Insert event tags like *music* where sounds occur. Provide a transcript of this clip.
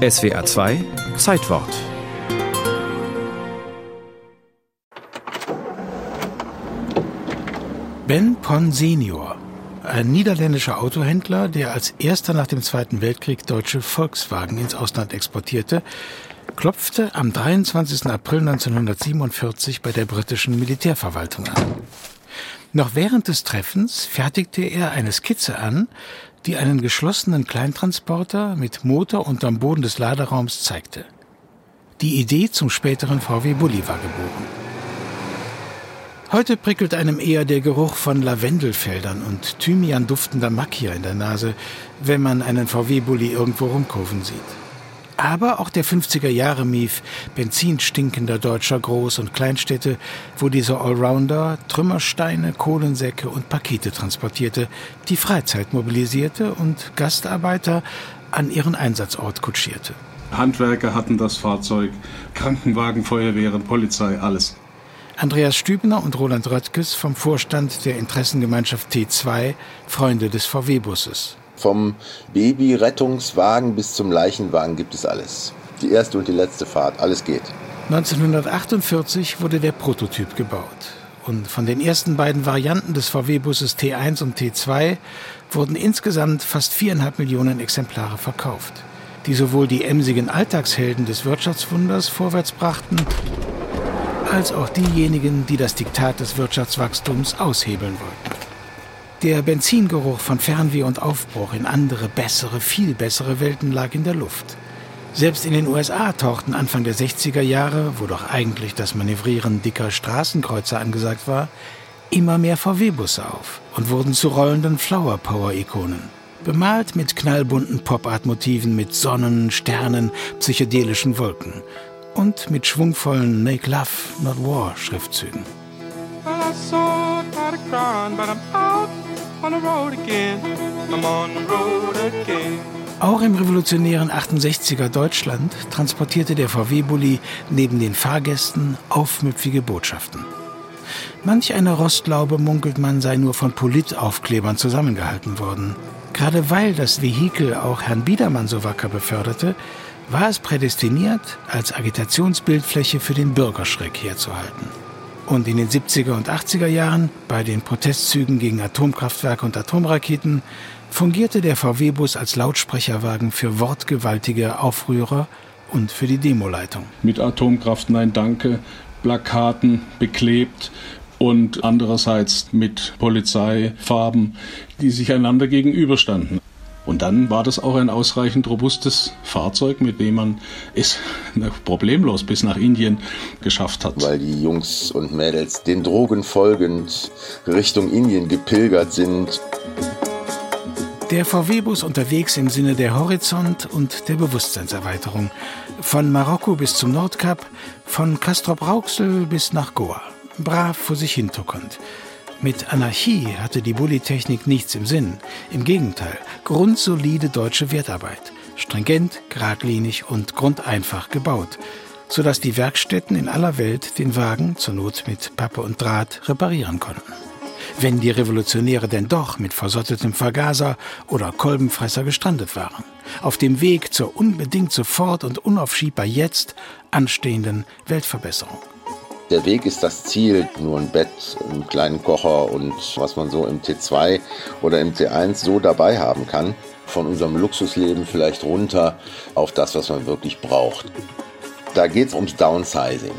SWA 2 Zeitwort Ben Pon Senior, ein niederländischer Autohändler, der als erster nach dem Zweiten Weltkrieg deutsche Volkswagen ins Ausland exportierte, klopfte am 23. April 1947 bei der britischen Militärverwaltung an. Noch während des Treffens fertigte er eine Skizze an, die einen geschlossenen Kleintransporter mit Motor unterm Boden des Laderaums zeigte. Die Idee zum späteren VW Bulli war geboren. Heute prickelt einem eher der Geruch von Lavendelfeldern und Thymian duftender Macchia in der Nase, wenn man einen VW-Bulli irgendwo rumkurven sieht. Aber auch der 50er-Jahre-Mief benzinstinkender deutscher Groß- und Kleinstädte, wo dieser Allrounder Trümmersteine, Kohlensäcke und Pakete transportierte, die Freizeit mobilisierte und Gastarbeiter an ihren Einsatzort kutschierte. Handwerker hatten das Fahrzeug, Krankenwagen, Feuerwehren, Polizei, alles. Andreas Stübner und Roland Röttges vom Vorstand der Interessengemeinschaft T2, Freunde des VW-Busses. Vom Babyrettungswagen bis zum Leichenwagen gibt es alles. Die erste und die letzte Fahrt, alles geht. 1948 wurde der Prototyp gebaut. Und von den ersten beiden Varianten des VW-Busses T1 und T2 wurden insgesamt fast viereinhalb Millionen Exemplare verkauft, die sowohl die emsigen Alltagshelden des Wirtschaftswunders vorwärts brachten, als auch diejenigen, die das Diktat des Wirtschaftswachstums aushebeln wollten. Der Benzingeruch von Fernweh und Aufbruch in andere, bessere, viel bessere Welten lag in der Luft. Selbst in den USA tauchten Anfang der 60er Jahre, wo doch eigentlich das Manövrieren dicker Straßenkreuzer angesagt war, immer mehr VW-Busse auf und wurden zu rollenden Flower-Power-Ikonen. Bemalt mit knallbunten Pop-Art-Motiven mit Sonnen, Sternen, psychedelischen Wolken und mit schwungvollen Make Love, Not War Schriftzügen. Auch im revolutionären 68er Deutschland transportierte der VW-Bully neben den Fahrgästen aufmüpfige Botschaften. Manch eine Rostlaube munkelt man sei nur von Politaufklebern zusammengehalten worden. Gerade weil das Vehikel auch Herrn Biedermann so wacker beförderte, war es prädestiniert, als Agitationsbildfläche für den Bürgerschreck herzuhalten. Und in den 70er und 80er Jahren, bei den Protestzügen gegen Atomkraftwerke und Atomraketen, fungierte der VW-Bus als Lautsprecherwagen für wortgewaltige Aufrührer und für die Demoleitung. Mit Atomkraft Nein Danke, Plakaten beklebt und andererseits mit Polizeifarben, die sich einander gegenüberstanden. Und dann war das auch ein ausreichend robustes Fahrzeug, mit dem man es *laughs* problemlos bis nach Indien geschafft hat. Weil die Jungs und Mädels den Drogen folgend Richtung Indien gepilgert sind. Der VW-Bus unterwegs im Sinne der Horizont- und der Bewusstseinserweiterung. Von Marokko bis zum Nordkap, von Castrop-Rauxel bis nach Goa. Brav vor sich hintuckernd. Mit Anarchie hatte die Bulli-Technik nichts im Sinn. Im Gegenteil, grundsolide deutsche Wertarbeit. Stringent, geradlinig und grundeinfach gebaut, sodass die Werkstätten in aller Welt den Wagen zur Not mit Pappe und Draht reparieren konnten. Wenn die Revolutionäre denn doch mit versottetem Vergaser oder Kolbenfresser gestrandet waren. Auf dem Weg zur unbedingt sofort und unaufschiebbar jetzt anstehenden Weltverbesserung. Der Weg ist das Ziel, nur ein Bett, einen kleinen Kocher und was man so im T2 oder im T1 so dabei haben kann. Von unserem Luxusleben vielleicht runter auf das, was man wirklich braucht. Da geht es ums Downsizing.